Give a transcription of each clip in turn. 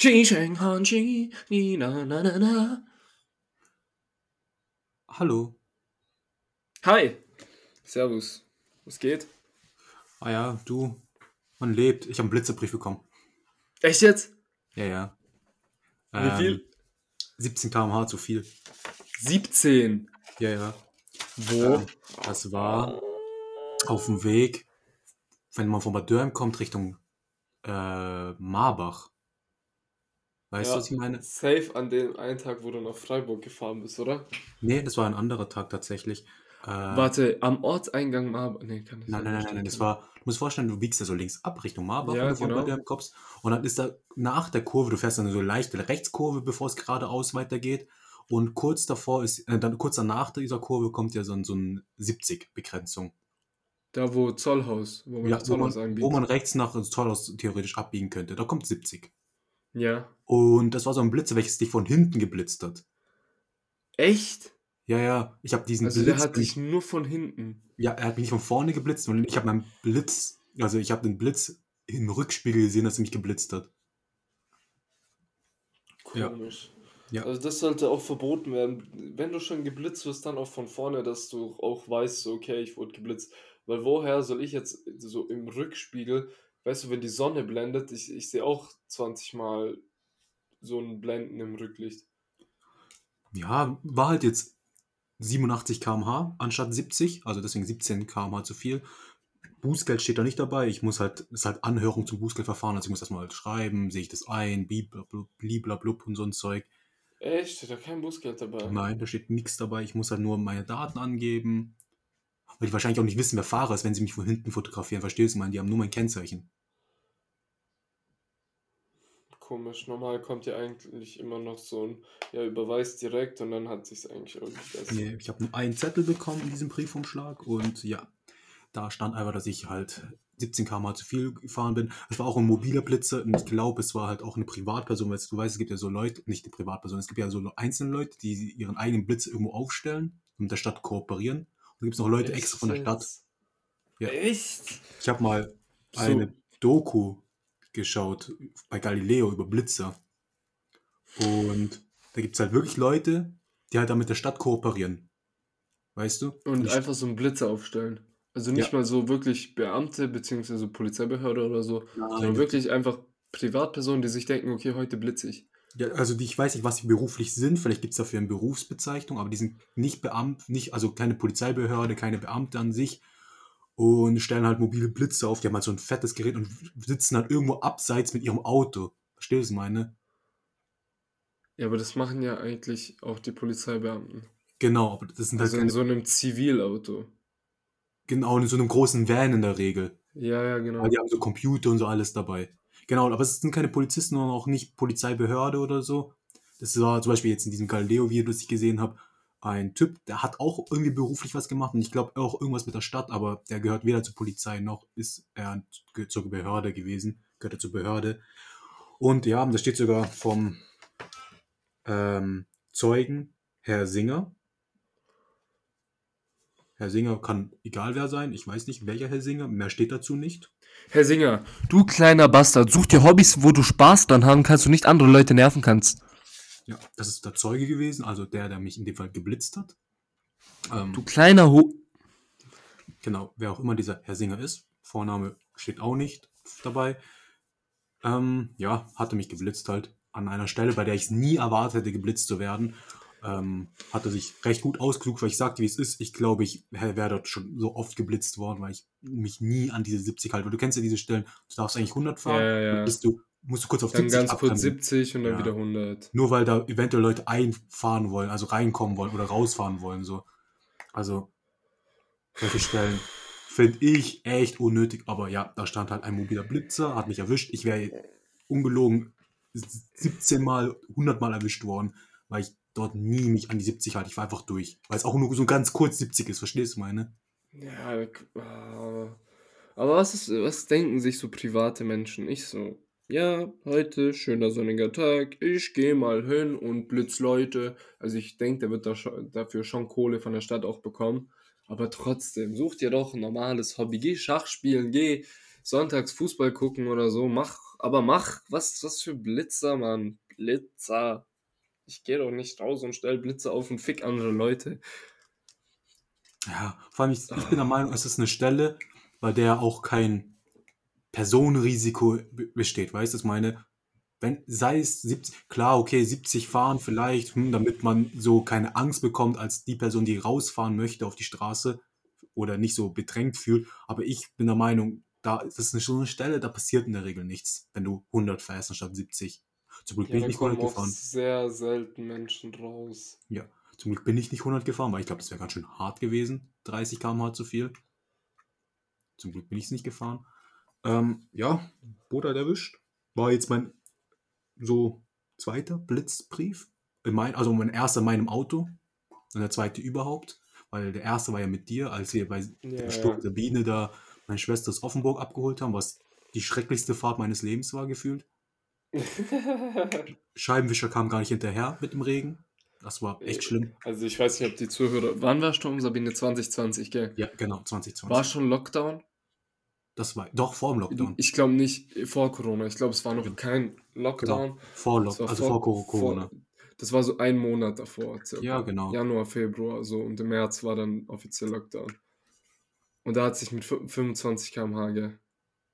Xi Sheng Han Xi, ni na na na na. Hallo. Hi. Servus. Was geht? Ah ja, du, man lebt. Ich habe einen Blitzerbrief bekommen. Echt jetzt? Ja, ja. Wie viel? 17 km/h zu viel. 17. Ja, ja. Wo? Ähm, das war auf dem Weg, wenn man von Bad Dürheim kommt, Richtung äh, Marbach. Weißt du, was ich meine? Safe an dem einen Tag, wo du nach Freiburg gefahren bist, oder? Nee, das war ein anderer Tag tatsächlich. Äh, Warte, am Ortseingang Marbach. Nee, kann nicht Nein, nein, nein, nein, nein, das war, du musst vorstellen, du biegst ja so links ab Richtung Marbach, Ja, wenn du genau. Kommst. Und dann ist da nach der Kurve, du fährst dann so leichte Rechtskurve, bevor es geradeaus weitergeht. Und kurz davor ist, äh, dann kurz danach dieser Kurve kommt ja so ein, so ein 70-Begrenzung. Da, wo Zollhaus, wo man Ja, wo, Zollhaus man, wo man rechts nach Zollhaus theoretisch abbiegen könnte. Da kommt 70. Ja. Und das war so ein Blitzer, welches dich von hinten geblitzt hat. Echt? Ja, ja, ich habe diesen Also der Blitz hat dich nur von hinten. Ja, er hat mich nicht von vorne geblitzt, sondern ich habe meinen Blitz, also ich habe den Blitz im Rückspiegel gesehen, dass er mich geblitzt hat. Ja. Komisch. Ja. Also das sollte auch verboten werden. Wenn du schon geblitzt wirst, dann auch von vorne, dass du auch weißt, okay, ich wurde geblitzt. Weil woher soll ich jetzt so im Rückspiegel, weißt du, wenn die Sonne blendet, ich, ich sehe auch 20 Mal so ein Blenden im Rücklicht. Ja, war halt jetzt 87 km/h anstatt 70, also deswegen 17 km/h zu viel. Bußgeld steht da nicht dabei. Ich muss halt, es ist halt Anhörung zum Bußgeldverfahren, also ich muss erstmal halt schreiben, sehe ich das ein, bliblablub und so ein Zeug. Echt? Steht da kein Bußgeld dabei? Nein, da steht nichts dabei. Ich muss halt nur meine Daten angeben. Weil die wahrscheinlich auch nicht wissen, wer Fahrer ist, wenn sie mich von hinten fotografieren. Verstehst du, man? Die haben nur mein Kennzeichen. Komisch. Normal kommt ja eigentlich immer noch so ein, ja, überweist direkt und dann hat sich's eigentlich irgendwie besser. Nee, ich habe nur einen Zettel bekommen in diesem Briefumschlag und ja, da stand einfach, dass ich halt 17 km zu viel gefahren bin. Es war auch ein mobiler Blitzer und ich glaube, es war halt auch eine Privatperson, weil du weißt, es gibt ja so Leute, nicht eine Privatperson, es gibt ja so einzelne Leute, die ihren eigenen Blitz irgendwo aufstellen und mit der Stadt kooperieren. Und dann gibt es noch Leute extra von der Stadt. Ja. Echt? Ich habe mal So. eine Doku geschaut bei Galileo über Blitzer. Und da gibt es halt wirklich Leute, die halt da mit der Stadt kooperieren. Weißt du? Und Die einfach so einen Blitzer aufstellen. Also nicht Ja. mal so wirklich Beamte beziehungsweise Polizeibehörde oder so, sondern Nein, wirklich einfach Privatpersonen, die sich denken, okay, heute blitze ich. Ja, also die, ich weiß nicht, was sie beruflich sind. Vielleicht gibt es dafür eine Berufsbezeichnung, aber die sind nicht Beamt, nicht, also keine Polizeibehörde, keine Beamte an sich und stellen halt mobile Blitze auf. Die haben halt so ein fettes Gerät und sitzen halt irgendwo abseits mit ihrem Auto. Verstehst du, was ich meine? Ja, aber das machen ja eigentlich auch die Polizeibeamten. Genau, aber das sind halt Also in keine, so einem Zivilauto. genau in so einem großen Van in der Regel. Ja, ja, genau. Weil die haben so Computer und so alles dabei. Genau, aber es sind keine Polizisten und auch nicht Polizeibehörde oder so. Das war zum Beispiel jetzt in diesem Galileo-Video, das ich gesehen habe, ein Typ, der hat auch irgendwie beruflich was gemacht und ich glaube auch irgendwas mit der Stadt, aber der gehört weder zur Polizei noch ist er zur Behörde gewesen, gehört er zur Behörde. Und ja, da steht sogar vom ähm, Zeugen, Herr Singer. Herr Singer kann egal wer sein, ich weiß nicht welcher Herr Singer, mehr steht dazu nicht. Herr Singer, du kleiner Bastard, such dir Hobbys, wo du Spaß dran haben kannst und nicht andere Leute nerven kannst. Ja, das ist der Zeuge gewesen, also der, der mich in dem Fall geblitzt hat. Ähm, Du kleiner Ho... genau, wer auch immer dieser Herr Singer ist, Vorname steht auch nicht dabei. Ähm, ja, hatte mich geblitzt halt an einer Stelle, bei der ich es nie erwartet hätte, geblitzt zu werden. Ähm, hatte sich recht gut ausgesucht, weil ich sagte, wie es ist. Ich glaube, ich wäre dort schon so oft geblitzt worden, weil ich mich nie an diese 70 halte. Weil du kennst ja diese Stellen, du darfst eigentlich 100 fahren, Ja, ja, bist du, musst du kurz auf Dann 70 ganz kurz abbremsen. 70 und dann Ja. wieder 100. Nur weil da eventuell Leute einfahren wollen, also reinkommen wollen oder rausfahren wollen. So. Also, solche Stellen finde ich echt unnötig. Aber ja, da stand halt ein mobiler Blitzer, hat mich erwischt. Ich wäre ungelogen 17 Mal, 100 Mal erwischt worden, weil ich dort nie mich an die 70 halte. Ich war einfach durch. Weil es auch nur so ganz kurz 70 ist. Verstehst du meine? Ja, aber, aber was ist, was denken sich so private Menschen? Ich so, ja, heute schöner sonniger Tag, ich gehe mal hin und blitz Leute. Also ich denke, der wird da schon, dafür schon Kohle von der Stadt auch bekommen. Aber trotzdem, such dir doch ein normales Hobby. Geh Schach spielen, geh sonntags Fußball gucken oder so, mach aber mach. Was, was für Blitzer, Mann. Blitzer. Ich gehe doch nicht raus und stell Blitze auf und fick andere Leute. Ja, vor allem, ich, ich bin der Meinung, es ist eine Stelle, bei der auch kein Personenrisiko be- besteht. Weißt du, ich meine? Wenn, sei es 70, klar, okay, 70 fahren vielleicht, hm, damit man so keine Angst bekommt als die Person, die rausfahren möchte auf die Straße oder nicht so bedrängt fühlt. Aber ich bin der Meinung, da das ist eine, so eine Stelle, da passiert in der Regel nichts, wenn du 100 fährst anstatt 70. Zum Glück Ja, bin ich nicht kommen 100 auch gefahren. sehr selten Menschen raus. Ja, zum Glück bin ich nicht 100 gefahren, weil ich glaube, das wäre ganz schön hart gewesen. 30 km/h zu viel. Zum Glück bin ich es nicht gefahren. Ähm, ja, Boot hat erwischt. War jetzt mein so zweiter Blitzbrief. In mein, also mein erster in meinem Auto und der zweite überhaupt. Weil der erste war ja mit dir, als wir bei Ja, der. Sturm der Biene da meine Schwester aus Offenburg abgeholt haben, was die schrecklichste Fahrt meines Lebens war, gefühlt. Scheibenwischer kam gar nicht hinterher mit dem Regen. Das war echt schlimm. Also ich weiß nicht, ob die Zuhörer... Wann war Sturm Sabine 2020, gell? Ja, genau, 2020. War schon Lockdown? Das war doch vor dem Lockdown. Ich glaube nicht vor Corona. Ich glaube, es war noch kein Lockdown. Vor Es Lock war also vor, Cor- Corona. vor- das war so ein Monat davor. Circa. Ja, genau. Januar, Februar, so. Und im März war dann offiziell Lockdown. Und da hat sich mit fü- 25 km/h, gell?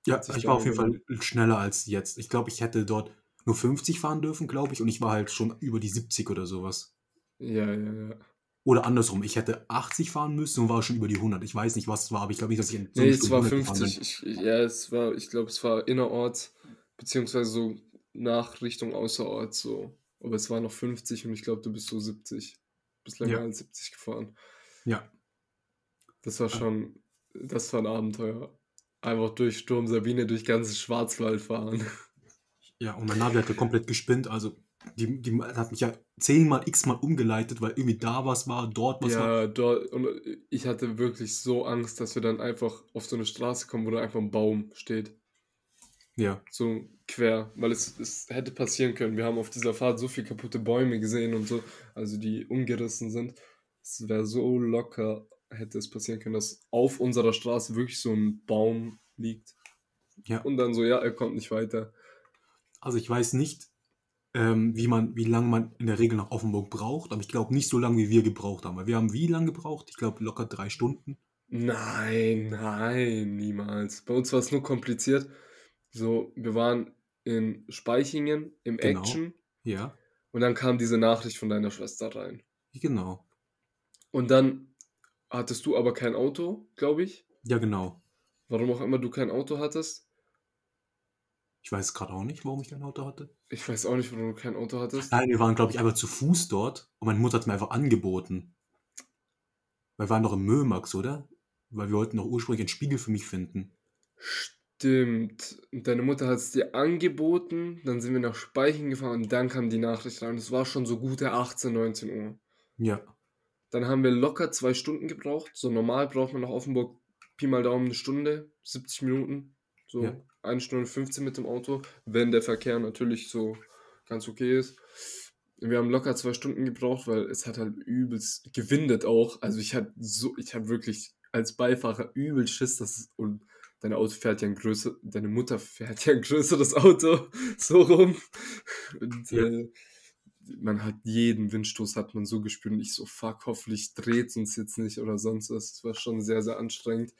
Ja, ich war auf jeden Fall schneller als jetzt. Ich glaube, ich hätte dort nur 50 fahren dürfen, glaube ich, und ich war halt schon über die 70 oder sowas. Ja, ja, ja. Oder andersrum, ich hätte 80 fahren müssen und war schon über die 100. Ich weiß nicht, was es war, aber ich glaube nicht, dass ich in so Nee, es war 100 gefahren 50. Ich, ja, es war, ich glaube, es war innerorts, beziehungsweise so nach Richtung außerorts so. Aber es war noch 50 und ich glaube, du bist so 70. Bist länger Ja. als 70 gefahren. Ja, Das war schon, das war ein Abenteuer. Einfach durch Sturm Sabine, durch ganzes Schwarzwald fahren. ja, und mein Navi hat ja komplett gespinnt. Also, die, die hat mich ja zehnmal, x-mal umgeleitet, weil irgendwie da was war, dort was war. ja, dort, und ich hatte wirklich so Angst, dass wir dann einfach auf so eine Straße kommen, wo da einfach ein Baum steht. Ja, so quer, weil es, es hätte passieren können. Wir haben auf dieser Fahrt so viele kaputte Bäume gesehen und so, also die umgerissen sind. Es wäre so locker, hätte es passieren können, dass auf unserer Straße wirklich so ein Baum liegt. ja. Und dann so, ja, er kommt nicht weiter. Also ich weiß nicht, ähm, wie man, wie lange man in der Regel nach Offenburg braucht, aber ich glaube nicht so lange, wie wir gebraucht haben. Weil wir haben wie lange gebraucht? Ich glaube locker drei Stunden. Nein, nein, niemals. Bei uns war es nur kompliziert. So, wir waren in Speichingen im Genau. Action Ja, und dann kam diese Nachricht von deiner Schwester rein. genau. Und dann hattest du aber kein Auto, glaube ich. Ja, genau. Warum auch immer du kein Auto hattest. Ich weiß gerade auch nicht, warum ich kein Auto hatte. Ich weiß auch nicht, warum du kein Auto hattest. Nein, wir waren, glaube ich, einfach zu Fuß dort und meine Mutter hat es mir einfach angeboten. Weil wir waren doch im Mömax, oder? Weil wir wollten doch ursprünglich einen Spiegel für mich finden. Stimmt. Und deine Mutter hat es dir angeboten, dann sind wir nach Speichen gefahren und dann kam die Nachricht rein. Es war schon so gute 18, 19 Uhr. Ja, Dann haben wir locker zwei Stunden gebraucht. So normal braucht man nach Offenburg Pi mal Daumen eine Stunde, 70 Minuten. So Ja. eine Stunde 15 mit dem Auto, wenn der Verkehr natürlich so ganz okay ist. Wir haben locker zwei Stunden gebraucht, weil es hat halt übelst gewindet auch. Also ich hatte so, ich habe wirklich als Beifahrer übel Schiss, dass es, und deine Auto fährt ja ein größer, deine Mutter fährt ja ein größeres Auto so rum. Und Ja. äh, man hat jeden Windstoß hat man so gespürt und ich so, fuck, hoffentlich dreht uns jetzt nicht oder sonst was. Es war schon sehr, sehr anstrengend.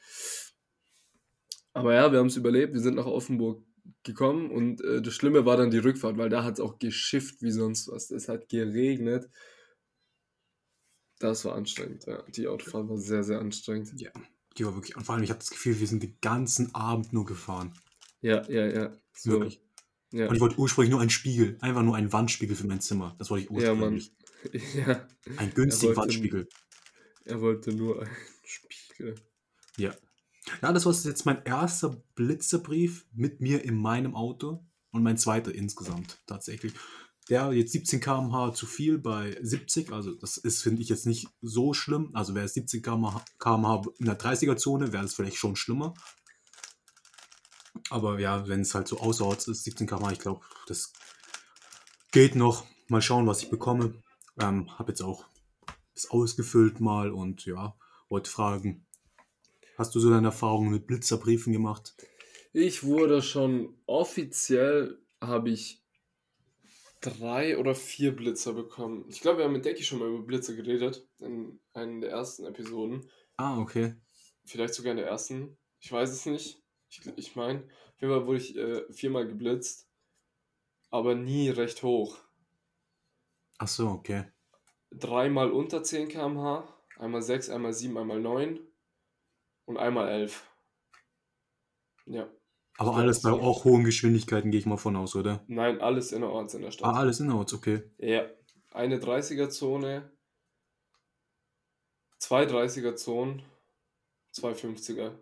Aber ja, wir haben es überlebt. Wir sind nach Offenburg gekommen und äh, das Schlimme war dann die Rückfahrt, weil da hat es auch geschifft wie sonst was. Es hat geregnet. Das war anstrengend, ja. Die Autofahrt war sehr, sehr anstrengend. ja. Die war wirklich. Und vor allem, ich hatte das Gefühl, wir sind den ganzen Abend nur gefahren. Ja, ja, ja. So, Wirklich. Ja, Und ich wollte ursprünglich nur einen Spiegel. Einfach nur einen Wandspiegel für mein Zimmer. Das wollte ich ja Mann. ursprünglich. Ja, Einen günstigen wollte- Wandspiegel. er wollte nur einen Spiegel. Ja. Ja, das war jetzt mein erster Blitzerbrief mit mir in meinem Auto und mein zweiter insgesamt tatsächlich. Der jetzt 17 km/h zu viel bei 70, also das ist, finde ich, jetzt nicht so schlimm. Also wäre es 17 km/h in der 30er-Zone, wäre es vielleicht schon schlimmer. Aber ja, wenn es halt so außerorts ist, 17 km/h, ich glaube, das geht noch. Mal schauen, was ich bekomme. Ähm, habe jetzt auch das ausgefüllt mal und ja, wollte fragen, Hast du so deine Erfahrungen mit Blitzerbriefen gemacht? Ich wurde schon offiziell, habe ich drei oder vier Blitzer bekommen. Ich glaube, wir haben mit Decky schon mal über Blitzer geredet, in einer der ersten Episoden. Ah, okay. Vielleicht sogar in der ersten. Ich weiß es nicht. Ich, ich meine, auf jeden Fall wurde ich äh, viermal geblitzt, aber nie recht hoch. Ach so, okay. Dreimal unter 10 km/h, einmal 6, einmal 7, einmal 9 und einmal 11. Ja. Aber Ich alles bei auch hohen Geschwindigkeiten gehe ich mal von aus, oder? Nein, alles innerorts in der Ah, Stadt. alles innerorts, okay. Ja. Eine 30er-Zone, zwei 30er-Zonen, zwei 50er.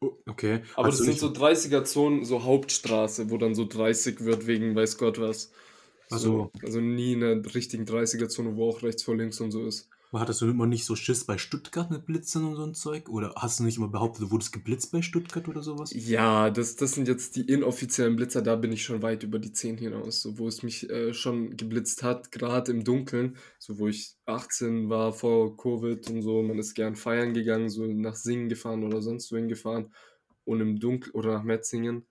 Oh, okay. Aber Hast das sind so 30er-Zonen, so Hauptstraße, wo dann so 30 wird wegen weiß Gott was. also, So, also nie eine richtigen 30er-Zone, wo auch rechts vor links und so ist. Hattest du immer nicht so Schiss bei Stuttgart mit Blitzern und so ein Zeug? Oder hast du nicht immer behauptet, du wurdest geblitzt bei Stuttgart oder sowas? Ja, das, das sind jetzt die inoffiziellen Blitzer, da bin ich schon weit über die 10 hinaus, so, wo es mich äh, schon geblitzt hat, gerade im Dunkeln, so wo ich 18 war vor Covid und so, man ist gern feiern gegangen, so nach Singen gefahren oder sonst wohin gefahren und im Dunkeln oder nach Metzingen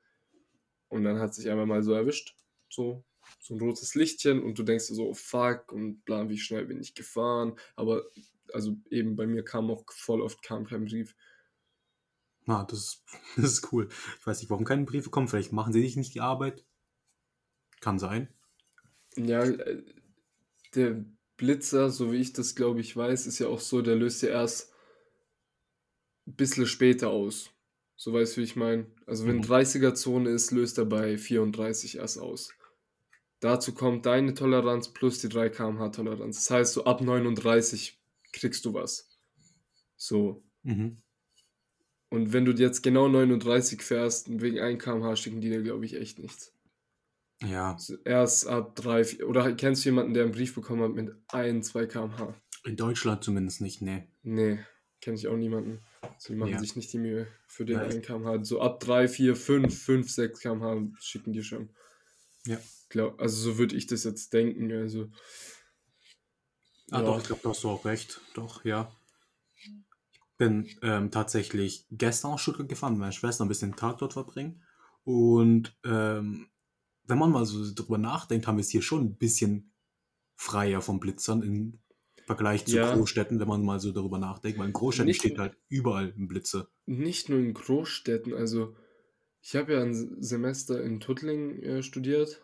und dann hat sich einmal mal so erwischt, so, so ein rotes Lichtchen und du denkst dir so, oh fuck und bla, wie schnell bin ich gefahren, aber also eben bei mir kam auch voll oft kam kein Brief. Ah, das ist, das ist cool. Ich weiß nicht, warum keine Briefe kommen. Vielleicht machen sie dich nicht die Arbeit. Kann sein. Ja, äh, der Blitzer, so wie ich das glaube ich weiß, ist ja auch so, der löst ja erst ein bisschen später aus. So weißt du, wie ich meine? Also wenn Mhm. 30er-Zone ist, löst er bei 34 erst aus. Dazu kommt deine Toleranz plus die 3 km/h Toleranz. Das heißt, so ab 39 kriegst du was. So. Mhm. Und wenn du jetzt genau 39 fährst, wegen 1 km/h schicken die dir, glaube ich, echt nichts. Ja, Erst ab 3, 4, oder kennst du jemanden, der einen Brief bekommen hat mit 1, 2 km/h? in Deutschland zumindest nicht, ne. Nee, kenne ich auch niemanden. Sie machen Ja. sich nicht die Mühe für den Ja, ich- 1 km/h. So ab 3, 4, 5, 5, 6 km/h schicken die schon. Ja. Glaub, also so würde ich das jetzt denken. Also, Ah, ja. doch, ich glaube, da hast du auch recht. Doch, ja. Ich bin ähm, tatsächlich gestern nach Stuttgart gefahren, mit meiner Schwester ein bisschen den Tag dort verbringen. Und ähm, wenn man mal so drüber nachdenkt, haben wir es hier schon ein bisschen freier von Blitzern im Vergleich zu Ja. Großstädten, wenn man mal so darüber nachdenkt. Weil in Großstädten Nicht- steht halt überall ein Blitzer. Nicht nur in Großstädten. Also, ich habe ja ein Se- Semester in Tuttlingen äh, studiert.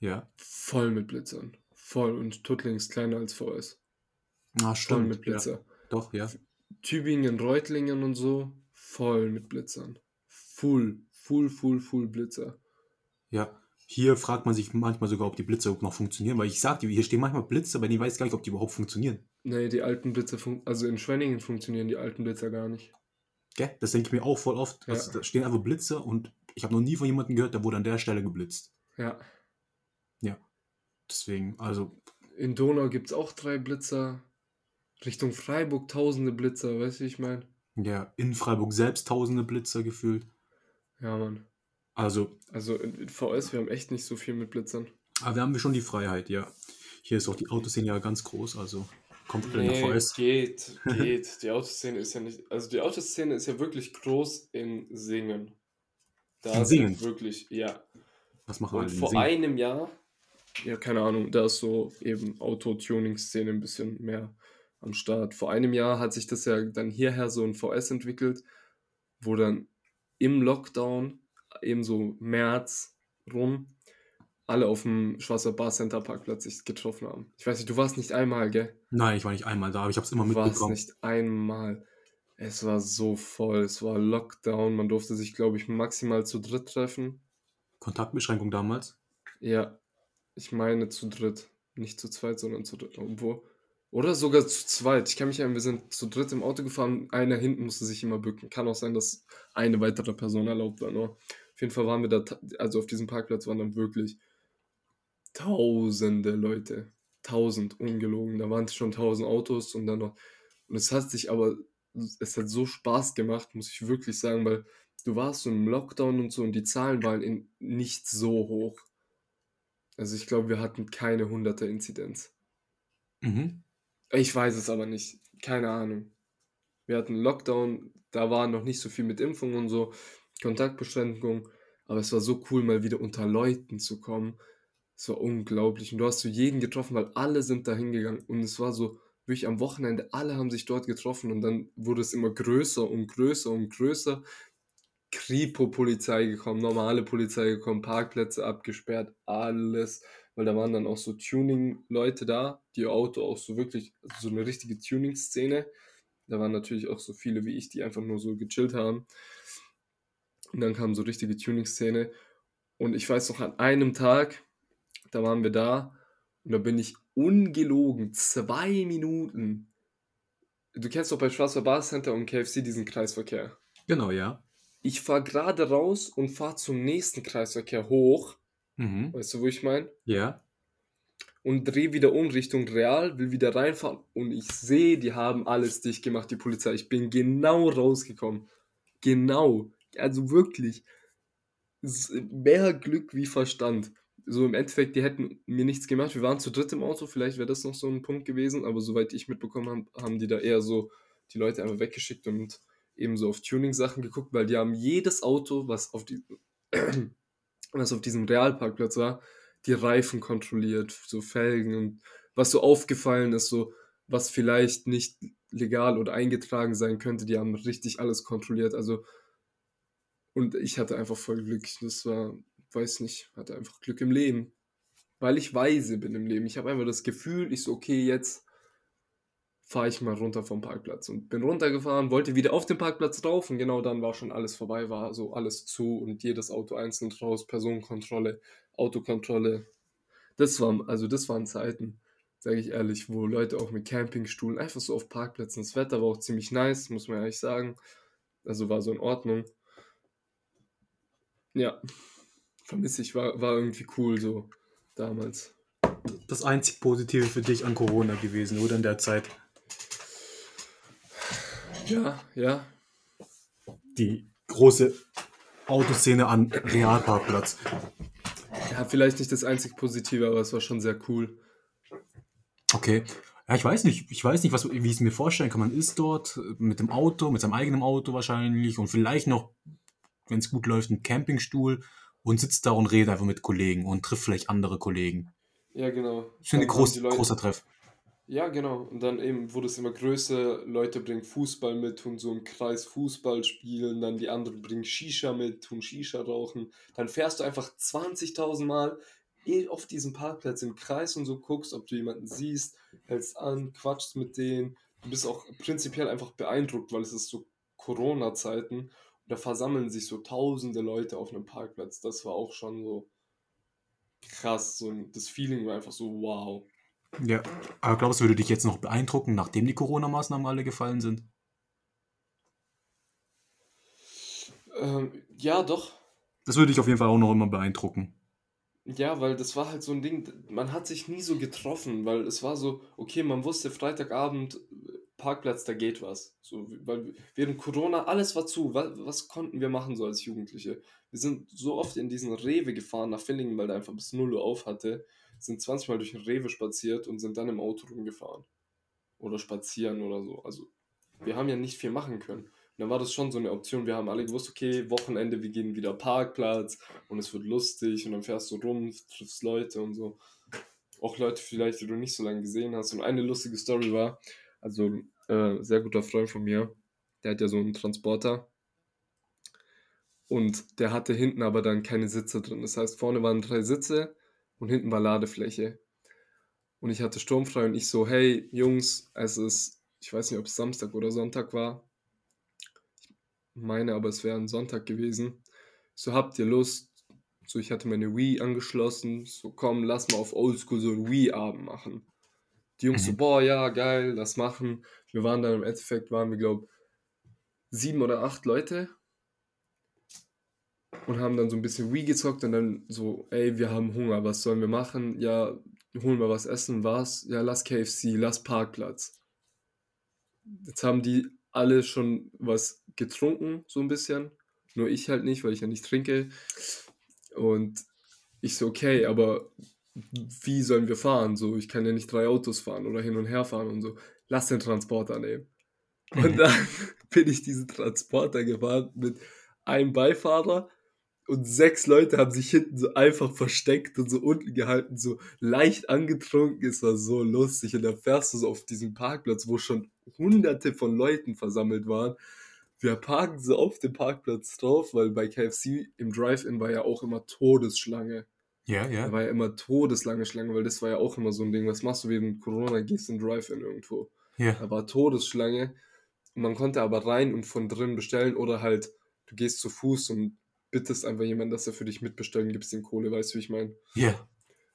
Ja. Voll mit Blitzern. Voll. Und Tuttlingen ist kleiner als VS. Ah, Voll stimmt. mit Ja. Blitzer. Doch, ja. Tübingen, Reutlingen und so. Voll mit Blitzern. Full. Full, full, full Blitzer. Ja. Hier fragt man sich manchmal sogar, ob die Blitzer überhaupt noch funktionieren, weil ich sag dir, hier stehen manchmal Blitzer, aber ich weiß gar nicht, ob die überhaupt funktionieren. Nee, die alten Blitzer, also in Schwenningen funktionieren die alten Blitzer gar nicht. Gell? Das denke ich mir auch voll oft. Ja. Also, da stehen einfach Blitze und ich habe noch nie von jemandem gehört, der wurde an der Stelle geblitzt. Ja. Deswegen, also, In Donau gibt es auch drei Blitzer. Richtung Freiburg tausende Blitzer, weißt du, wie ich meine? ja, in Freiburg selbst tausende Blitzer gefühlt. Ja, Mann. Also, Also in in VS, wir haben echt nicht so viel mit Blitzern. aber wir haben schon die Freiheit, ja. Hier ist auch die Autoszene ja ganz groß, also kommt alle nach Nee, VS. geht, geht. Die Autoszene ist ja nicht. Also die Autoszene ist ja wirklich groß in Singen. Da In Singen? ja wirklich, ja. Was machen Und alle in vor Singen? einem Jahr, ja, keine Ahnung, da ist so eben Auto-Tuning-Szene ein bisschen mehr am Start. Vor einem Jahr hat sich das ja dann hierher so ein VS entwickelt, wo dann im Lockdown, eben so März rum, alle auf dem Schwarzer Bar Center Parkplatz sich getroffen haben. Ich weiß nicht, du warst nicht einmal, gell? Nein, ich war nicht einmal da, aber ich habe es immer Du warst mitbekommen. nicht einmal. Es war so voll, es war Lockdown, man durfte sich, glaube ich, maximal zu dritt treffen. Kontaktbeschränkung damals. Ja, ich meine zu dritt. Nicht zu zweit, sondern zu dritt. Obwohl. Oder sogar zu zweit. Ich kann mich erinnern, wir sind zu dritt im Auto gefahren. Einer hinten musste sich immer bücken. Kann auch sein, dass eine weitere Person erlaubt war. Nur. Auf jeden Fall waren wir da, also auf diesem Parkplatz waren dann wirklich tausende Leute. Tausend, ungelogen. Da waren schon tausend Autos und dann noch. Und es hat sich aber, es hat so Spaß gemacht, muss ich wirklich sagen, weil du warst so im Lockdown und so und die Zahlen waren in, nicht so hoch. Also ich glaube, wir hatten keine hunderte Inzidenz. Mhm. Ich weiß es aber nicht. Keine Ahnung. Wir hatten Lockdown, da war noch nicht so viel mit Impfung und so. Kontaktbeschränkung, aber es war so cool, mal wieder unter Leuten zu kommen. Es war unglaublich. Und du hast so jeden getroffen, weil alle sind da hingegangen. Und es war so, wirklich am Wochenende, alle haben sich dort getroffen und dann wurde es immer größer und größer und größer. Kripo-Polizei gekommen, normale Polizei gekommen, Parkplätze abgesperrt, alles. Weil da waren dann auch so Tuning-Leute da, die ihr Auto auch so wirklich, also so eine richtige Tuning-Szene. Da waren natürlich auch so viele wie ich, die einfach nur so gechillt haben. Und dann kam so richtige Tuning-Szene. Und ich weiß noch, an einem Tag, da waren wir da und da bin ich ungelogen zwei Minuten. Du kennst doch bei Schwarzer Bar Center und KFC diesen Kreisverkehr. Genau, ja. Ich fahre gerade raus und fahre zum nächsten Kreisverkehr hoch. Mhm. Weißt du, wo ich meine? Ja. Und drehe wieder um Richtung Real, will wieder reinfahren und ich sehe, die haben alles dicht gemacht, die Polizei. Ich bin genau rausgekommen. Genau. Also wirklich. Mehr Glück wie Verstand so im Endeffekt, die hätten mir nichts gemacht. Wir waren zu dritt im Auto, vielleicht wäre das noch so ein Punkt gewesen, aber soweit ich mitbekommen habe, haben die da eher so die Leute einfach weggeschickt und eben so auf Tuning-Sachen geguckt, weil die haben jedes Auto, was auf, die, was auf diesem Realparkplatz war, die Reifen kontrolliert, so Felgen und was so aufgefallen ist, so was vielleicht nicht legal oder eingetragen sein könnte, die haben richtig alles kontrolliert. Also und ich hatte einfach voll Glück. Das war weiß nicht, hatte einfach Glück im Leben. Weil ich weise bin im Leben. Ich habe einfach das Gefühl, ich so, okay, jetzt fahre ich mal runter vom Parkplatz. Und bin runtergefahren, wollte wieder auf den Parkplatz drauf und genau dann war schon alles vorbei, war so alles zu und jedes Auto einzeln raus, Personenkontrolle, Autokontrolle. Das waren, also das waren Zeiten, sage ich ehrlich, wo Leute auch mit Campingstuhlen einfach so auf Parkplätzen, das Wetter war auch ziemlich nice, muss man ehrlich sagen. Also war so in Ordnung. Ja, vermisse ich, war, war irgendwie cool so damals. Das einzig Positive für dich an Corona gewesen, oder in der Zeit? Ja, ja. Die große Autoszene an Realparkplatz. Ja, vielleicht nicht das einzig Positive, aber es war schon sehr cool. Okay. Ja, ich weiß nicht, ich weiß nicht, was, wie ich es mir vorstellen kann. Man ist dort mit dem Auto, mit seinem eigenen Auto wahrscheinlich und vielleicht noch, wenn es gut läuft, ein Campingstuhl und sitzt da und redet einfach mit Kollegen und trifft vielleicht andere Kollegen. Ja, genau. Ich finde, groß, Leute, großer Treff. Ja, genau. Und dann eben wurde es immer größer. Leute bringen Fußball mit, tun so im Kreis Fußball spielen. Dann die anderen bringen Shisha mit, tun Shisha rauchen. Dann fährst du einfach 20.000 Mal eh auf diesem Parkplatz im Kreis und so guckst, ob du jemanden siehst, hältst an, quatschst mit denen. Du bist auch prinzipiell einfach beeindruckt, weil es ist so Corona-Zeiten da versammeln sich so tausende Leute auf einem Parkplatz. Das war auch schon so krass. So, das Feeling war einfach so wow. Ja, aber glaubst du, würde dich jetzt noch beeindrucken, nachdem die Corona-Maßnahmen alle gefallen sind? Ähm, ja, doch. Das würde dich auf jeden Fall auch noch immer beeindrucken. Ja, weil das war halt so ein Ding, man hat sich nie so getroffen, weil es war so, okay, man wusste Freitagabend, Parkplatz, da geht was. So, weil während Corona alles war zu. Was, was konnten wir machen so als Jugendliche? Wir sind so oft in diesen Rewe gefahren nach Villingen, weil der einfach bis 0 Uhr auf hatte, sind 20 Mal durch den Rewe spaziert und sind dann im Auto rumgefahren. Oder spazieren oder so. Also wir haben ja nicht viel machen können. Dann war das schon so eine Option. Wir haben alle gewusst, okay, Wochenende, wir gehen wieder Parkplatz und es wird lustig und dann fährst du rum, triffst Leute und so. Auch Leute vielleicht, die du nicht so lange gesehen hast. Und eine lustige Story war, also äh, sehr guter Freund von mir, der hat ja so einen Transporter. Und der hatte hinten aber dann keine Sitze drin. Das heißt, vorne waren drei Sitze und hinten war Ladefläche. Und ich hatte sturmfrei und ich so, hey Jungs, es ist, ich weiß nicht, ob es Samstag oder Sonntag war. Meine aber, es wäre ein Sonntag gewesen. So, habt ihr Lust? So, ich hatte meine Wii angeschlossen. So, komm, lass mal auf Oldschool so einen Wii-Abend machen. Die Jungs mhm. so, boah, ja, geil, lass machen. Wir waren dann im Endeffekt, waren wir, glaube sieben oder acht Leute und haben dann so ein bisschen Wii gezockt und dann so, ey, wir haben Hunger, was sollen wir machen? Ja, holen wir was essen, was? Ja, lass KFC, lass Parkplatz. Jetzt haben die alle schon was getrunken, so ein bisschen. Nur ich halt nicht, weil ich ja nicht trinke. Und ich so, okay, aber wie sollen wir fahren? So, ich kann ja nicht drei Autos fahren oder hin und her fahren und so. Lass den Transporter nehmen. Und dann bin ich diesen Transporter gefahren mit ein Beifahrer und sechs Leute haben sich hinten so einfach versteckt und so unten gehalten, so leicht angetrunken. Es war so lustig. Und dann fährst du so auf diesem Parkplatz, wo schon hunderte von Leuten versammelt waren. Wir parken so auf dem Parkplatz drauf, weil bei KFC im Drive-In war ja auch immer Todesschlange. Ja, ja. Da war ja immer todeslange Schlange, weil das war ja auch immer so ein Ding. Was machst du während Corona? Gehst in Drive-In irgendwo. Ja. Da war Todesschlange. Und man konnte aber rein und von drin bestellen oder halt, du gehst zu Fuß und bittest einfach jemanden, dass er für dich mitbestellen, gibst ihm Kohle, weißt du, wie ich meine? Ja.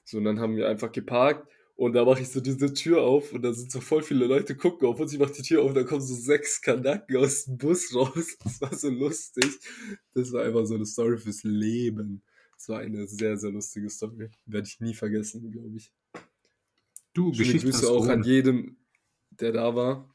So, und dann haben wir einfach geparkt und da mache ich so diese Tür auf und da sind so voll viele Leute gucken auf uns. Ich mache die Tür auf und da kommen so sechs Kanaken aus dem Bus raus. Das war so lustig. Das war einfach so eine Story fürs Leben. Das war eine sehr, sehr lustige Story. Werde ich nie vergessen, glaube ich. Du, Schöne Geschichte Grüße auch an jedem, der da war.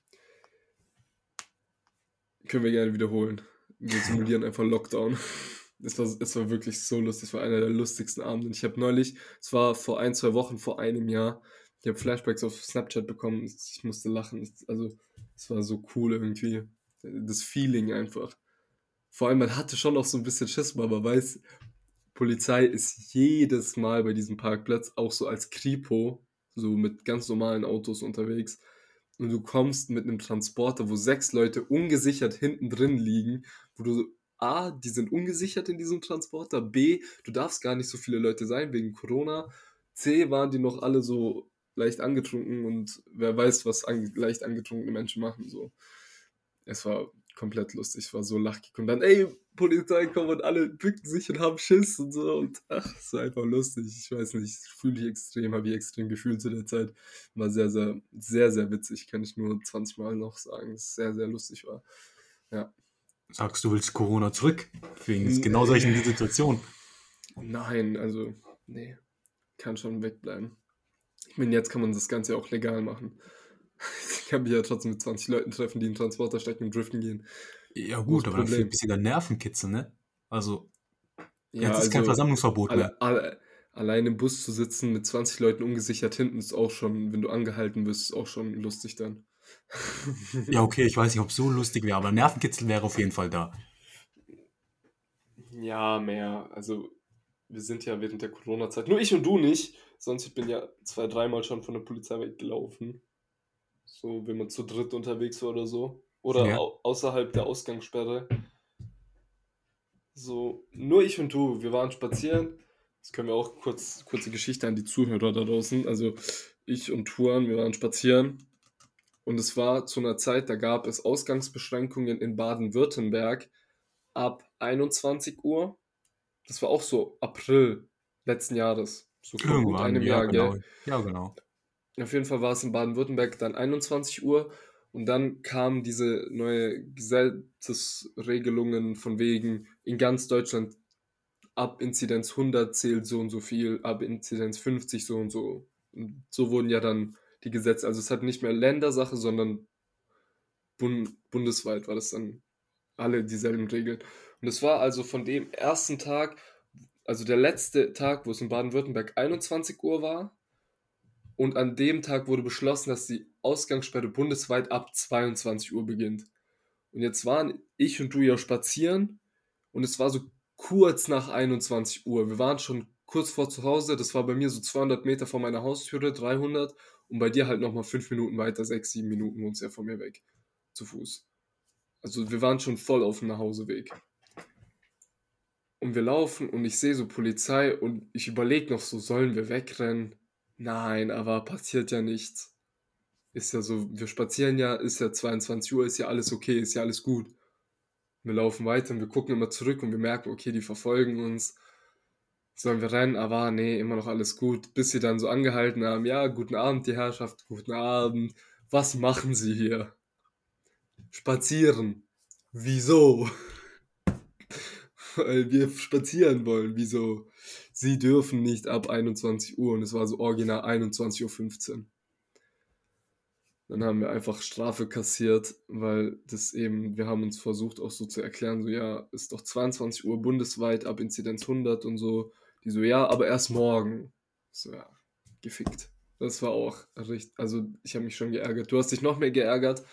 Können wir gerne wiederholen. Wir simulieren einfach Lockdown. Es war, es war wirklich so lustig. Es war einer der lustigsten Abende. Ich habe neulich, es war vor ein, zwei Wochen, vor einem Jahr, ich habe Flashbacks auf Snapchat bekommen. Ich musste lachen. Ich, also, es war so cool irgendwie. Das Feeling einfach. Vor allem, man hatte schon auch so ein bisschen Schiss, weil man weiß, Polizei ist jedes Mal bei diesem Parkplatz auch so als Kripo, so mit ganz normalen Autos unterwegs. Und du kommst mit einem Transporter, wo sechs Leute ungesichert hinten drin liegen, wo du A, die sind ungesichert in diesem Transporter, B, du darfst gar nicht so viele Leute sein wegen Corona, C, waren die noch alle so leicht angetrunken und wer weiß, was an, leicht angetrunkene Menschen machen, so. Es war komplett lustig, es war so lachig und dann, ey, Polizei kommen und alle bücken sich und haben Schiss und so und ach, es war einfach lustig, ich weiß nicht, fühle ich extrem, habe ich extrem gefühlt zu der Zeit, war sehr, sehr, sehr, sehr witzig, kann ich nur 20 Mal noch sagen, dass es sehr, sehr lustig war, ja. Sagst du, willst Corona zurück? Wegen genau solchen Situationen. Nein, also, nee, kann schon wegbleiben. Ich meine, jetzt kann man das Ganze auch legal machen. Ich kann mich ja trotzdem mit 20 Leuten treffen, die in Transporter stecken und driften gehen. Ja, gut, aber dann Problem? ein bisschen der Nervenkitzel, ne? Also, Ja, jetzt ist kein also, Versammlungsverbot alle, mehr. alle, allein im Bus zu sitzen mit 20 Leuten ungesichert hinten ist auch schon, wenn du angehalten wirst, ist auch schon lustig dann. Ja, okay, ich weiß nicht, ob es so lustig wäre, aber Nervenkitzel wäre auf jeden Fall da. Ja, mehr. Also, wir sind ja während der Corona-Zeit, nur ich und du nicht, sonst ich bin ja zwei, dreimal schon von der Polizei weggelaufen. So, wenn man zu dritt unterwegs war oder so. Oder Ja. au außerhalb der Ausgangssperre. So, nur ich und du, wir waren spazieren. Das können wir auch kurz, kurze Geschichte an die Zuhörer da draußen. Also, ich und Tuan, wir waren spazieren. Und es war zu einer Zeit, da gab es Ausgangsbeschränkungen in Baden-Württemberg ab 21 Uhr. Das war auch so April letzten Jahres. So vor gut Irgendwann, einem ja, Jahr, genau. gell? Ja, genau. Auf jeden Fall war es in Baden-Württemberg dann 21 Uhr und dann kamen diese neue Gesetzesregelungen von wegen in ganz Deutschland ab Inzidenz 100 zählt so und so viel, ab Inzidenz 50 so und so. Und so wurden ja dann die Gesetze, also es hat nicht mehr Ländersache, sondern bun bundesweit war das dann alle dieselben Regeln. Und es war also von dem ersten Tag, also der letzte Tag, wo es in Baden-Württemberg 21 Uhr war, und an dem Tag wurde beschlossen, dass die Ausgangssperre bundesweit ab 22 Uhr beginnt. Und jetzt waren ich und du ja spazieren und es war so kurz nach 21 Uhr. Wir waren schon kurz vor zu Hause. Das war bei mir so 200 Meter vor meiner Haustüre, 300. Und bei dir halt nochmal 5 Minuten weiter, 6, 7 Minuten wohnst ja von mir weg. Zu Fuß. Also wir waren schon voll auf dem Nachhauseweg. Und wir laufen und ich sehe so Polizei und ich überlege noch so, sollen wir wegrennen? Nein, aber passiert ja nichts. Ist ja so, wir spazieren ja, ist ja 22 Uhr, ist ja alles okay, ist ja alles gut. Wir laufen weiter und wir gucken immer zurück und wir merken, okay, die verfolgen uns. Sollen wir rennen? Aber nee, immer noch alles gut. Bis sie dann so angehalten haben, ja, guten Abend, die Herrschaft, guten Abend. Was machen Sie hier? Spazieren. Wieso? Weil wir spazieren wollen. Wieso? Sie dürfen nicht ab 21 Uhr und es war so original 21.15 Uhr. Dann haben wir einfach Strafe kassiert, weil das eben, wir haben uns versucht auch so zu erklären, so ja, ist doch 22 Uhr bundesweit ab Inzidenz 100 und so. Die so, ja, aber erst morgen. So, ja, gefickt. Das war auch richtig, also ich habe mich schon geärgert. Du hast dich noch mehr geärgert,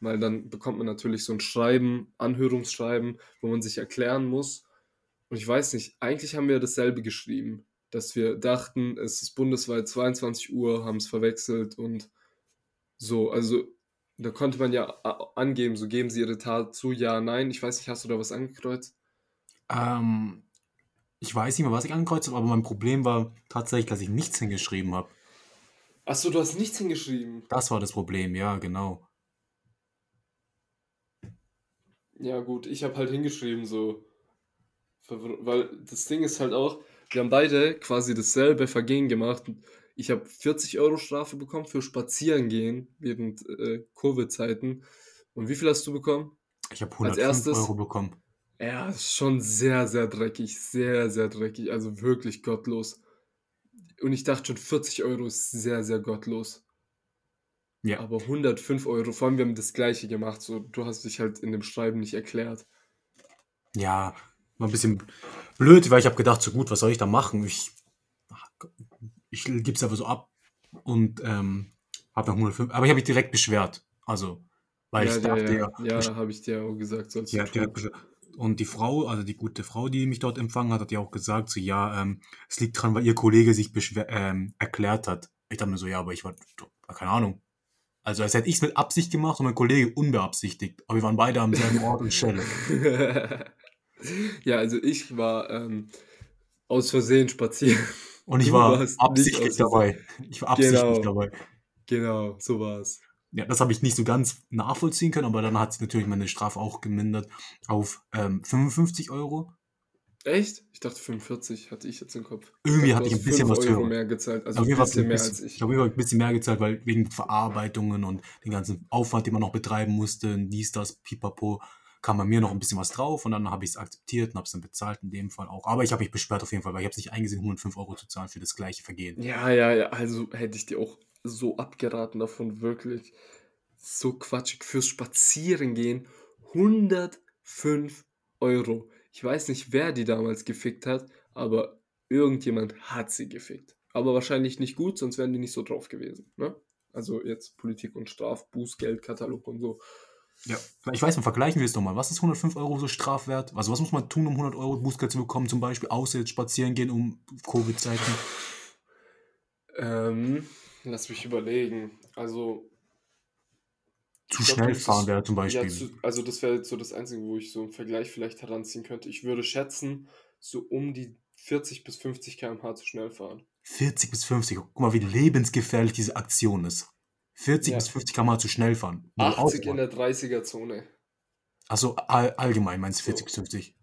weil dann bekommt man natürlich so ein Schreiben, Anhörungsschreiben, wo man sich erklären muss. Und ich weiß nicht, eigentlich haben wir dasselbe geschrieben, dass wir dachten, es ist bundesweit 22 Uhr, haben es verwechselt und so. Also da konnte man ja angeben, so geben Sie Ihre Tat zu, ja, nein. Ich weiß nicht, hast du da was angekreuzt? Ähm, ich weiß nicht mehr, was ich angekreuzt habe, aber mein Problem war tatsächlich, dass ich nichts hingeschrieben habe. Achso, du hast nichts hingeschrieben. Das war das Problem, ja, genau. Ja, gut, ich habe halt hingeschrieben, so. Weil das Ding ist halt auch, wir haben beide quasi dasselbe Vergehen gemacht. Ich habe 40 Euro Strafe bekommen für Spazierengehen während äh, Covid-Zeiten. Und wie viel hast du bekommen? Ich habe 105 Euro bekommen. Ja, ist schon sehr, sehr dreckig. Sehr, sehr dreckig. Also wirklich gottlos. Und ich dachte schon, 40 Euro ist sehr, sehr gottlos. Ja. Aber 105 Euro, vor allem wir haben das gleiche gemacht. So, du hast dich halt in dem Schreiben nicht erklärt. Ja, war ein bisschen blöd, weil ich habe gedacht, so gut, was soll ich da machen? Ich, ich gebe es einfach so ab und ähm, habe noch 105, aber ich habe mich direkt beschwert. Also, weil ja, ich dachte, ja, ja, ja habe ich dir auch gesagt, sollst ja, direkt beschwert. Und die Frau, also die gute Frau, die mich dort empfangen hat, hat ja auch gesagt, so ja, ähm, es liegt dran, weil ihr Kollege sich ähm, erklärt hat. Ich dachte mir so, ja, aber ich war, keine Ahnung. Also als hätte ich es mit Absicht gemacht und mein Kollege unbeabsichtigt. Aber wir waren beide am selben Ort und Stelle. ja, also ich war ähm, aus Versehen spazieren. Und ich war absichtlich dabei. Ich war absichtlich genau. dabei. Genau, so war es. Ja, das habe ich nicht so ganz nachvollziehen können, aber dann hat sich natürlich meine Strafe auch gemindert auf ähm, 55 Euro. Echt? Ich dachte 45 hatte ich jetzt im Kopf. Irgendwie hatte ich ein bisschen was Euro mehr gezahlt. Also ein bisschen mehr als ich. Ich habe ein bisschen mehr gezahlt, weil wegen Verarbeitungen und den ganzen Aufwand, den man noch betreiben musste, dies, das, pipapo, kam bei mir noch ein bisschen was drauf und dann habe ich es akzeptiert und habe es dann bezahlt in dem Fall auch. Aber ich habe mich beschwert auf jeden Fall, weil ich habe es nicht eingesehen, 105 Euro zu zahlen für das gleiche Vergehen. Ja, ja, ja. Also hätte ich dir auch so abgeraten davon, wirklich so quatschig fürs Spazierengehen. 105 Euro. Ich weiß nicht, wer die damals gefickt hat, aber irgendjemand hat sie gefickt. Aber wahrscheinlich nicht gut, sonst wären die nicht so drauf gewesen. Ne? Also jetzt Politik und Straf, Bußgeldkatalog und so. Ja, ich weiß, vergleichen wir es nochmal. Was ist 105 Euro so Strafwert? Also was muss man tun, um 100 Euro Bußgeld zu bekommen, zum Beispiel, außer jetzt spazieren gehen um Covid-Zeiten? Ähm, lass mich überlegen. Also... Zu schnell glaub, fahren wäre zum Beispiel. Ja, zu, also das wäre jetzt so das Einzige, wo ich so einen Vergleich vielleicht heranziehen könnte. Ich würde schätzen, so um die 40 bis 50 km/h zu schnell fahren. 40 bis 50, guck mal, wie lebensgefährlich diese Aktion ist. 40 ja. bis 50 km zu schnell fahren. 80 in der 30er-Zone. Achso, all, allgemein meinst du 40 so. bis 50?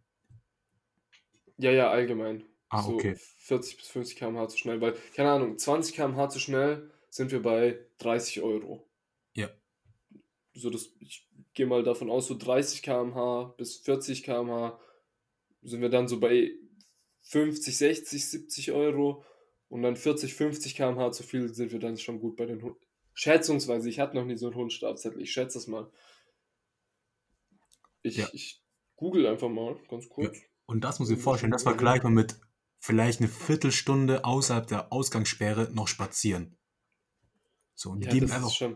Ja, ja, allgemein. Ah, so okay. 40 bis 50 km/h zu schnell, weil, keine Ahnung, 20 km/h zu schnell sind wir bei 30 Euro. Ja. So, das, ich gehe mal davon aus, so 30 km/h bis 40 km/h sind wir dann so bei 50, 60, 70 Euro und dann 40, 50 km/h zu viel sind wir dann schon gut bei den Schätzungsweise, ich hatte noch nie so einen Hundstrafzettel, ich schätze das mal. Ich, ja. ich google einfach mal, ganz kurz. Ja. Und das muss ich vorstellen, das vergleicht man mit vielleicht eine Viertelstunde außerhalb der Ausgangssperre noch spazieren. So, und die ja, geben das einfach. Ist schon,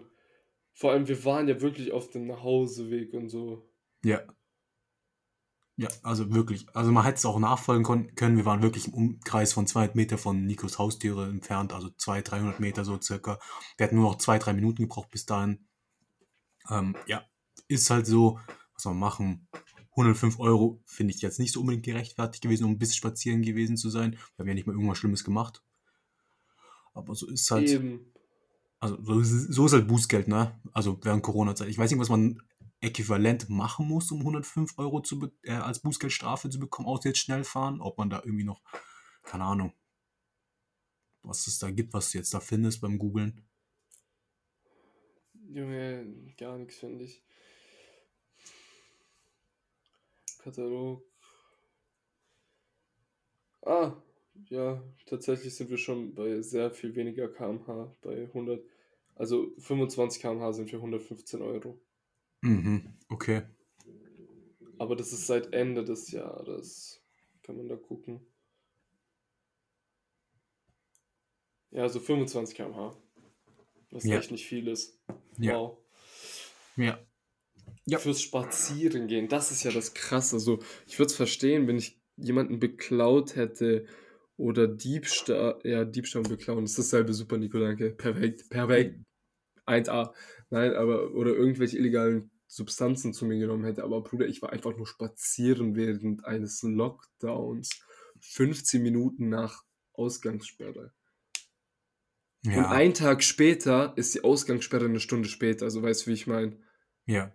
vor allem, wir waren ja wirklich auf dem Nachhauseweg und so. Ja. Ja, also wirklich. Also man hätte es auch nachfolgen können. Wir waren wirklich im Umkreis von 200 Meter von Nikos Haustüre entfernt, also 200, 300 Meter so circa. Wir hätten nur noch zwei, drei Minuten gebraucht bis dahin. Ähm, ja, ist halt so, was man machen. 105 Euro finde ich jetzt nicht so unbedingt gerechtfertigt gewesen, um ein bisschen spazieren gewesen zu sein. Wir haben ja nicht mal irgendwas Schlimmes gemacht. Aber so ist halt. Eben. Also so, so ist halt Bußgeld, ne? Also während Corona-Zeit. Ich weiß nicht, was man äquivalent machen muss, um 105 Euro zu äh, als Bußgeldstrafe zu bekommen, außer jetzt schnell fahren, ob man da irgendwie noch, keine Ahnung, was es da gibt, was du jetzt da findest beim Googlen. Junge, gar nichts finde ich. Katalog. Ah, ja, tatsächlich sind wir schon bei sehr viel weniger kmh, bei 100, also 25 kmh sind wir 115 Euro. Mhm, okay. Aber das ist seit Ende des Jahres. Kann man da gucken. Ja, also 25 km/h. Was ja. echt nicht viel ist. Ja. Wow. Ja. Ja. fürs Spazierengehen. Das ist ja das Krasse. So, ich würde es verstehen, wenn ich jemanden beklaut hätte oder Diebstahl. Ja, Diebstahl und beklauen. Das ist dasselbe. Super, Nico, danke. Perfekt, perfekt. 1A. Nein, aber, oder irgendwelche illegalen Substanzen zu mir genommen hätte. Aber Bruder, ich war einfach nur spazieren während eines Lockdowns. 15 Minuten nach Ausgangssperre. Und Ja, ein Tag später ist die Ausgangssperre eine Stunde später. Also weißt du, wie ich meine? ja.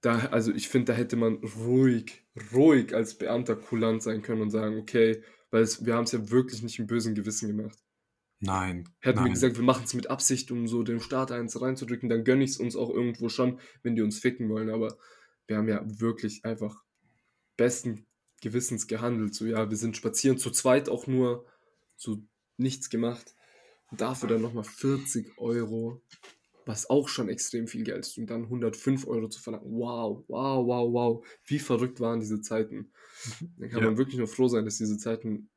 Da, also ich finde, da hätte man ruhig, ruhig als Beamter kulant sein können und sagen, okay, weil es, wir haben es ja wirklich nicht im bösen Gewissen gemacht. Nein, Hätten wir nein. gesagt, wir machen es mit Absicht, um so den Staat eins reinzudrücken, dann gönne ich es uns auch irgendwo schon, wenn die uns ficken wollen. Aber wir haben ja wirklich einfach besten Gewissens gehandelt. So, ja, wir sind spazieren, zu zweit auch nur, so nichts gemacht. Und dafür dann nochmal 40 Euro, was auch schon extrem viel Geld ist. Und dann 105 Euro zu verlangen. Wow, wow, wow, wow. Wie verrückt waren diese Zeiten. Dann kann Ja. man wirklich nur froh sein, dass diese Zeiten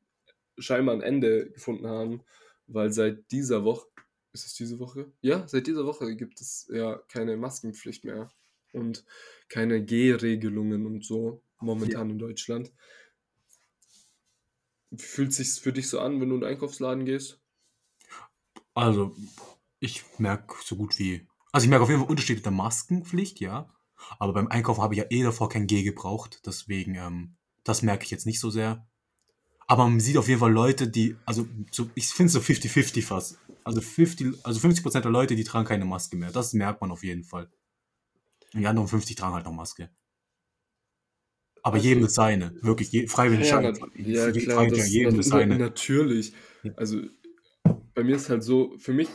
scheinbar ein Ende gefunden haben, weil seit dieser Woche, ist es diese Woche? Ja, seit dieser Woche gibt es ja keine Maskenpflicht mehr und keine G-Regelungen und so momentan in Deutschland. Fühlt sich für dich so an, wenn du in den Einkaufsladen gehst? Also, ich merke so gut wie. Also, ich merke auf jeden Fall Unterschied mit der Maskenpflicht, ja. Aber beim Einkaufen habe ich ja eh davor kein G gebraucht. Deswegen, ähm, das merke ich jetzt nicht so sehr. Aber man sieht auf jeden Fall Leute, die, also so, ich finde es so 50-50 fast. Also 50, also 50% der Leute, die tragen keine Maske mehr. Das merkt man auf jeden Fall. Und die anderen 50 tragen halt noch Maske. Aber Also- jedem das seine. Wirklich, je, freiwillig. Ja, ja die- klar, das, jedem das, das seine. natürlich. Ja. Also bei mir ist halt so, für mich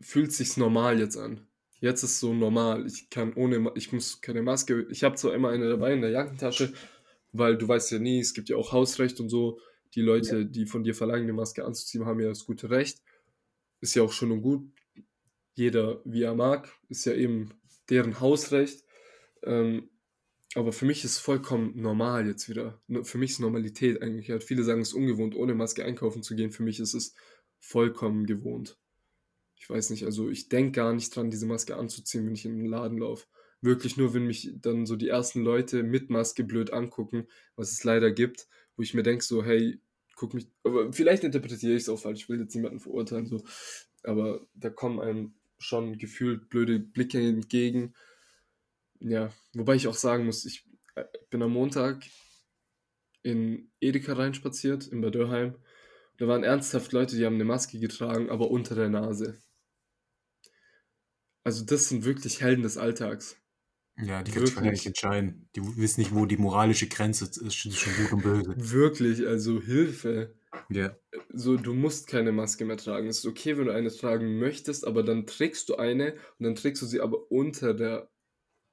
fühlt sich's normal jetzt an. Jetzt ist so normal. Ich kann ohne, ich muss keine Maske. Ich habe zwar immer eine dabei in der Jackentasche, weil du weißt ja nie, es gibt ja auch Hausrecht und so. Die Leute, die von dir verlangen, eine Maske anzuziehen, haben ja das gute Recht. Ist ja auch schön und gut. Jeder, wie er mag, ist ja eben deren Hausrecht. Ähm, aber für mich ist es vollkommen normal jetzt wieder. Nur Für mich ist Normalität eigentlich. Viele sagen, es ist ungewohnt, ohne Maske einkaufen zu gehen. Für mich ist es vollkommen gewohnt. Ich weiß nicht, also ich denke gar nicht dran, diese Maske anzuziehen, wenn ich in den Laden laufe. Wirklich nur, wenn mich dann so die ersten Leute mit Maske blöd angucken, was es leider gibt, wo ich mir denke, so, hey, guck mich. Aber vielleicht interpretiere ich es auch falsch, ich will jetzt niemanden verurteilen, so. Aber da kommen einem schon gefühlt blöde Blicke entgegen. Ja, wobei ich auch sagen muss, ich äh, bin am Montag in Edeka reinspaziert, in Bad Dürrheim. Da waren ernsthaft Leute, die haben eine Maske getragen, aber unter der Nase. Also das sind wirklich Helden des Alltags. Ja, die können sich Wirklich. nicht entscheiden. Die wissen nicht, wo die moralische Grenze ist zwischen gut und böse. Wirklich, also Hilfe. Ja. So, du musst keine Maske mehr tragen. Es ist okay, wenn du eine tragen möchtest, aber dann trägst du eine und dann trägst du sie aber unter der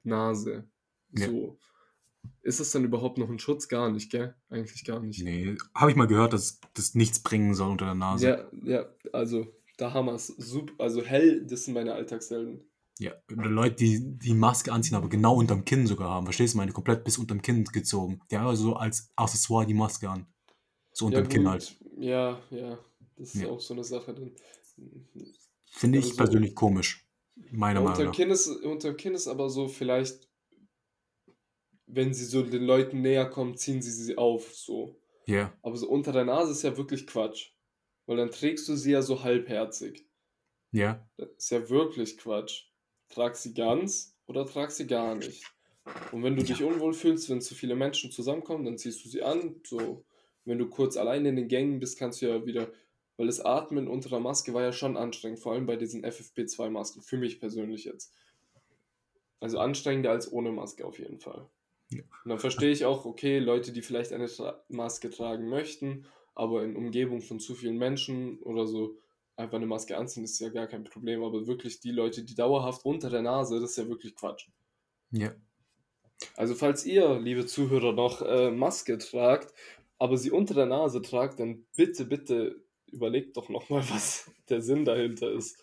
Nase. Ja. So. Ist das dann überhaupt noch ein Schutz? Gar nicht, gell? Eigentlich gar nicht. Nee, habe ich mal gehört, dass das nichts bringen soll unter der Nase. Ja, ja, also der Hammer ist super. Also hell, das sind meine Alltagshelden. Ja, oder Leute, die die Maske anziehen, aber genau unterm Kinn sogar haben. Verstehst du, meine komplett bis unterm Kinn gezogen. Die haben also so als Accessoire die Maske an. So Ja, unterm Kinn gut. halt. Ja, ja. Das ist Ja. auch so eine Sache dann. Finde Also ich so- persönlich komisch. Meiner Ja, Meinung nach. Kinn, ist, unterm Kinn ist aber so, vielleicht, wenn sie so den Leuten näher kommen, ziehen sie sie auf, so. Ja, Aber so unter der Nase ist ja wirklich Quatsch. Weil dann trägst du sie ja so halbherzig. ja, Das ist ja wirklich Quatsch. Trag sie ganz oder trag sie gar nicht. Und wenn du dich unwohl fühlst, wenn zu viele Menschen zusammenkommen, dann ziehst du sie an. So, wenn du kurz alleine in den Gängen bist, kannst du ja wieder, weil das Atmen unter der Maske war ja schon anstrengend, vor allem bei diesen FFP2-Masken, für mich persönlich jetzt. Also anstrengender als ohne Maske auf jeden Fall. Ja. Und dann verstehe ich auch, okay, Leute, die vielleicht eine Tra Maske tragen möchten, aber in Umgebung von zu vielen Menschen oder so einfach eine Maske anziehen, ist ja gar kein Problem. Aber wirklich die Leute, die dauerhaft unter der Nase, das ist ja wirklich Quatsch. ja. Also falls ihr, liebe Zuhörer, noch äh, Maske tragt, aber sie unter der Nase tragt, dann bitte, bitte überlegt doch nochmal, was der Sinn dahinter ist.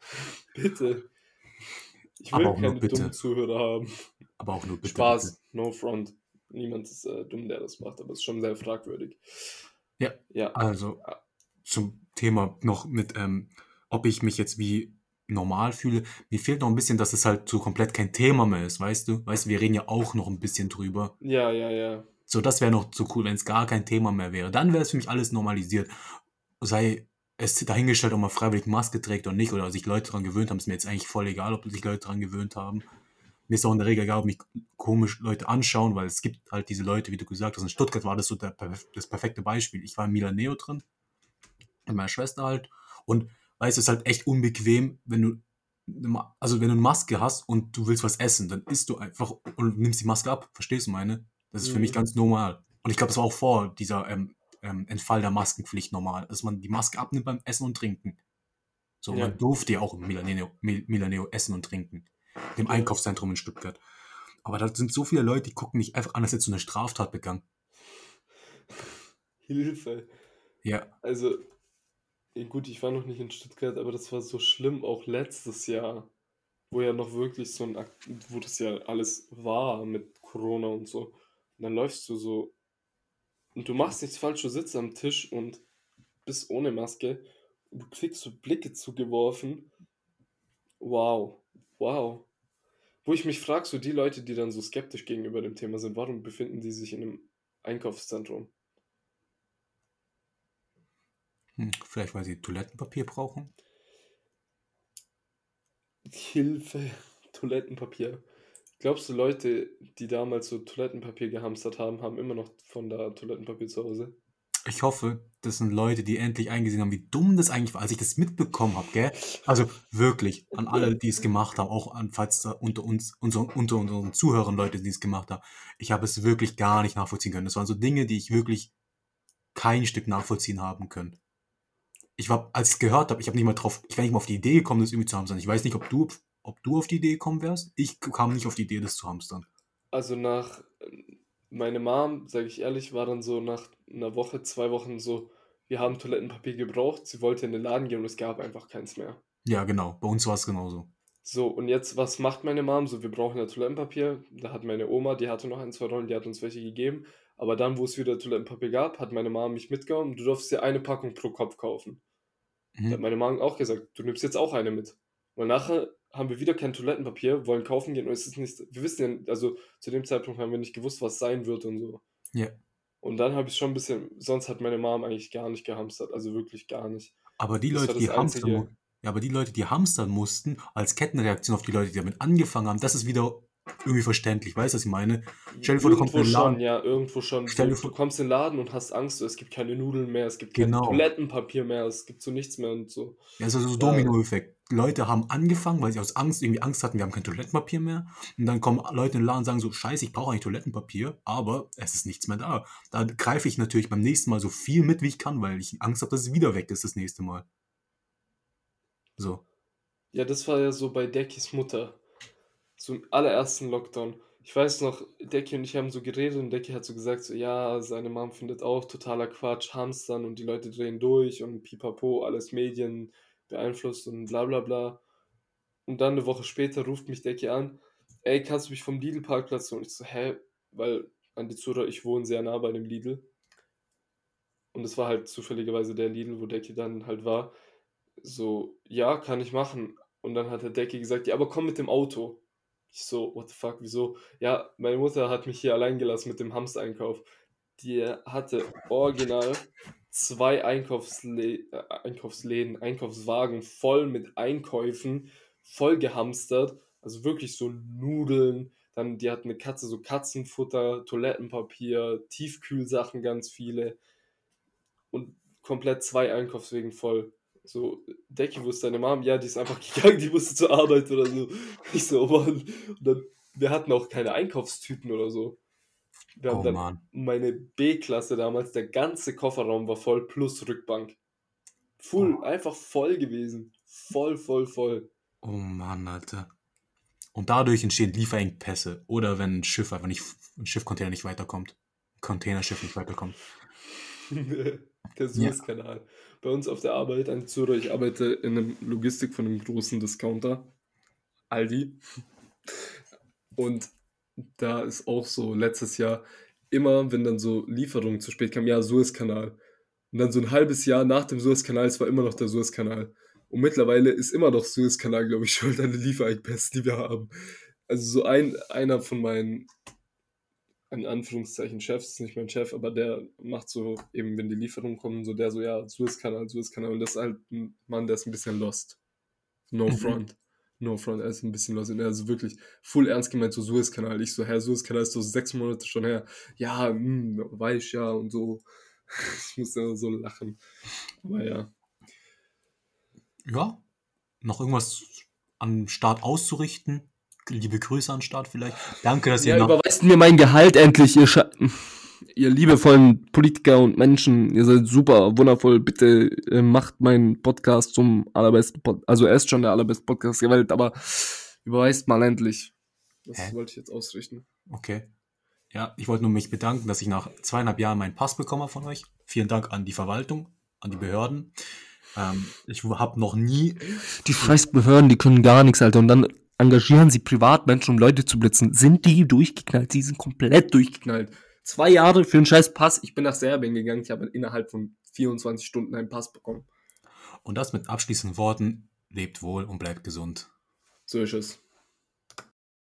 bitte. Ich will keine bitte. dummen Zuhörer haben. Aber auch nur bitte. Spaß, no front. Niemand ist äh, dumm, der das macht, aber es ist schon sehr fragwürdig. Ja. Ja. Bitte. Also zum Thema noch mit, ähm, ob ich mich jetzt wie normal fühle. Mir fehlt noch ein bisschen, dass es halt so komplett kein Thema mehr ist, weißt du? Weißt du, wir reden ja auch noch ein bisschen drüber. Ja, ja, ja. So, das wäre noch so cool, wenn es gar kein Thema mehr wäre. Dann wäre es für mich alles normalisiert. Sei es dahingestellt, ob man freiwillig Maske trägt oder nicht, oder sich Leute daran gewöhnt haben, ist mir jetzt eigentlich voll egal, ob sich Leute daran gewöhnt haben. Mir ist auch in der Regel egal, ob mich komisch Leute anschauen, weil es gibt halt diese Leute, wie du gesagt hast. In Stuttgart war das so der, das perfekte Beispiel. Ich war in Milaneo drin, mit meiner Schwester halt. Und weißt du, es ist halt echt unbequem, wenn du, also wenn du eine Maske hast und du willst was essen, dann isst du einfach und nimmst die Maske ab. Verstehst du meine? Das ist für mich Mhm. ganz normal. Und ich glaube, das war auch vor dieser ähm, ähm, Entfall der Maskenpflicht normal, dass man die Maske abnimmt beim Essen und Trinken. So, Ja. man durfte ja auch im Milaneo, Mil- Milaneo essen und trinken. Ja. Einkaufszentrum in Stuttgart. Aber da sind so viele Leute, die gucken nicht einfach an, als hättest du eine Straftat begangen. Hilfe. Ja, Also, ja gut, ich war noch nicht in Stuttgart, aber das war so schlimm auch letztes Jahr, wo ja noch wirklich so ein, Akt- wo das ja alles war mit Corona und so. Und dann läufst du so und du machst nichts falsch, du sitzt am Tisch und bist ohne Maske und du kriegst so Blicke zugeworfen. Wow, wow. Wo ich mich frage, so die Leute, die dann so skeptisch gegenüber dem Thema sind, warum befinden die sich in einem Einkaufszentrum? Hm, vielleicht weil sie Toilettenpapier brauchen. Hilfe, Toilettenpapier. Glaubst du, Leute, die damals so Toilettenpapier gehamstert haben, haben immer noch von da Toilettenpapier zu Hause? Ich hoffe, das sind Leute, die endlich eingesehen haben, wie dumm das eigentlich war, als ich das mitbekommen habe, gell? Also wirklich, an alle, die es gemacht haben, auch an, falls da unter uns, unser, unter unseren Zuhörern Leute, die es gemacht haben. Ich habe es wirklich gar nicht nachvollziehen können. Das waren so Dinge, die ich wirklich kein Stück nachvollziehen haben können. Ich war, als ich es gehört habe, ich habe nicht mal drauf, ich wäre nicht mal auf die Idee gekommen, das irgendwie zu hamstern. Ich weiß nicht, ob du, ob du auf die Idee gekommen wärst. Ich kam nicht auf die Idee, das zu hamstern. Also nach, meine Mom, sage ich ehrlich, war dann so nach einer Woche, zwei Wochen so, wir haben Toilettenpapier gebraucht, sie wollte in den Laden gehen und es gab einfach keins mehr. Ja, genau. Bei uns war es genauso. So, und jetzt, was macht meine Mom? So, wir brauchen ja Toilettenpapier. Da hat meine Oma, die hatte noch ein, zwei Rollen, die hat uns welche gegeben. Aber dann, wo es wieder Toilettenpapier gab, hat meine Mom mich mitgenommen. Du durfst dir eine Packung pro Kopf kaufen. Da hat Mhm. meine Mom auch gesagt, du nimmst jetzt auch eine mit. Und nachher haben wir wieder kein Toilettenpapier, wollen kaufen gehen und es ist nicht, wir wissen ja, also zu dem Zeitpunkt haben wir nicht gewusst, was sein wird und so. Ja. Und dann habe ich schon ein bisschen, sonst hat meine Mom eigentlich gar nicht gehamstert, also wirklich gar nicht. Aber die Das Leute, die hamstern, ja, aber die Leute, die hamstern mussten, als Kettenreaktion auf die Leute, die damit angefangen haben, das ist wieder irgendwie verständlich. Weißt du, was ich meine? Stell dir vor, du kommst in den Laden. schon, ja, irgendwo schon. Stell So, dir du vor, kommst in den Laden und hast Angst, es gibt keine Nudeln mehr, es gibt kein genau. Toilettenpapier mehr, es gibt so nichts mehr und so. Ja, es ist so ein Da, Dominoeffekt. Leute haben angefangen, weil sie aus Angst irgendwie Angst hatten, wir haben kein Toilettenpapier mehr. Und dann kommen Leute in den Laden und sagen so, scheiße, ich brauche eigentlich Toilettenpapier, aber es ist nichts mehr da. Da greife ich natürlich beim nächsten Mal so viel mit, wie ich kann, weil ich Angst habe, dass es wieder weg ist das nächste Mal. So. ja, das war ja so bei Deckis Mutter, im allerersten Lockdown. Ich weiß noch, Decki und ich haben so geredet und Decki hat so gesagt, so, ja, seine Mom findet auch totaler Quatsch, Hamstern und die Leute drehen durch und pipapo, alles Medien beeinflusst und bla bla bla. Und dann eine Woche später ruft mich Decki an, ey, kannst du mich vom Lidl-Parkplatz holen? Und ich so, hä? Weil an die Zuhörer, ich wohne sehr nah bei dem Lidl. Und es war halt zufälligerweise der Lidl, wo Decki dann halt war. So, ja, kann ich machen. Und dann hat der Decki gesagt, ja, aber komm mit dem Auto. Ich so, what the fuck, wieso? Ja, meine Mutter hat mich hier allein gelassen mit dem Hamster-Einkauf. Die hatte original zwei Einkaufsle äh, Einkaufsläden, Einkaufswagen voll mit Einkäufen, voll gehamstert. Also wirklich so Nudeln. Dann, die hat eine Katze, so Katzenfutter, Toilettenpapier, Tiefkühlsachen, ganz viele. Und komplett zwei Einkaufswegen voll. So, Decki, wo ist deine Mom? Ja, die ist einfach gegangen, die musste zur Arbeit oder so. Ich so, oh Mann. Und dann, wir hatten auch keine Einkaufstüten oder so. Wir haben Oh dann Mann. meine B-Klasse damals, der ganze Kofferraum war voll plus Rückbank. Full, Oh, einfach voll gewesen. Voll, voll, voll. oh Mann, Alter. Und dadurch entstehen Lieferengpässe. Oder wenn ein Schiff einfach nicht, ein Schiffcontainer nicht weiterkommt. Containerschiff nicht weiterkommt. Der Ja. Bei uns auf der Arbeit, ein Zuhörer, ich arbeite in einem Logistik von einem großen Discounter, Aldi. Und da ist auch so letztes Jahr immer, wenn dann so Lieferungen zu spät kamen, ja, Suezkanal. Und dann so ein halbes Jahr nach dem Suezkanal, es war immer noch der Suezkanal. Und mittlerweile ist immer noch Suezkanal, glaube ich, schuld an den Lieferengpässen, die wir haben. Also so ein, einer von meinen, in Anführungszeichen, Chefs, nicht mein Chef, aber der macht so, eben wenn die Lieferungen kommen, so der so, ja, Suezkanal, Suezkanal. Und das ist halt ein Mann, der ist ein bisschen lost. No Mhm. front. No front, er ist ein bisschen lost. Und er ist wirklich full ernst gemeint, so Suezkanal. Ich so, Herr, Suezkanal ist so sechs Monate schon her. Ja, hm, weiß ja und so. Ich musste immer so lachen. Aber ja. Ja, noch irgendwas am Start auszurichten? Liebe Grüße an den Start vielleicht. Danke, dass ihr Ja, nach überweist mir mein Gehalt endlich, ihr, Scha ihr liebevollen Politiker und Menschen. Ihr seid super, wundervoll. Bitte äh, macht meinen Podcast zum allerbesten Pod Also er ist schon der allerbeste Podcast der Welt, aber überweist mal endlich. Das Hä? wollte ich jetzt ausrichten. Okay. Ja, ich wollte nur mich bedanken, dass ich nach zweieinhalb Jahren meinen Pass bekommen habe von euch. Vielen Dank an die Verwaltung, an die Behörden. Ähm, ich habe noch nie. Die scheiß Behörden, die können gar nichts, Alter. Und dann engagieren sie Privatmenschen, um Leute zu blitzen. Sind die durchgeknallt? Die sind komplett durchgeknallt. Zwei Jahre für einen scheiß Pass. Ich bin nach Serbien gegangen. Ich habe innerhalb von 24 Stunden einen Pass bekommen. Und das mit abschließenden Worten. Lebt wohl und bleibt gesund. So ist es.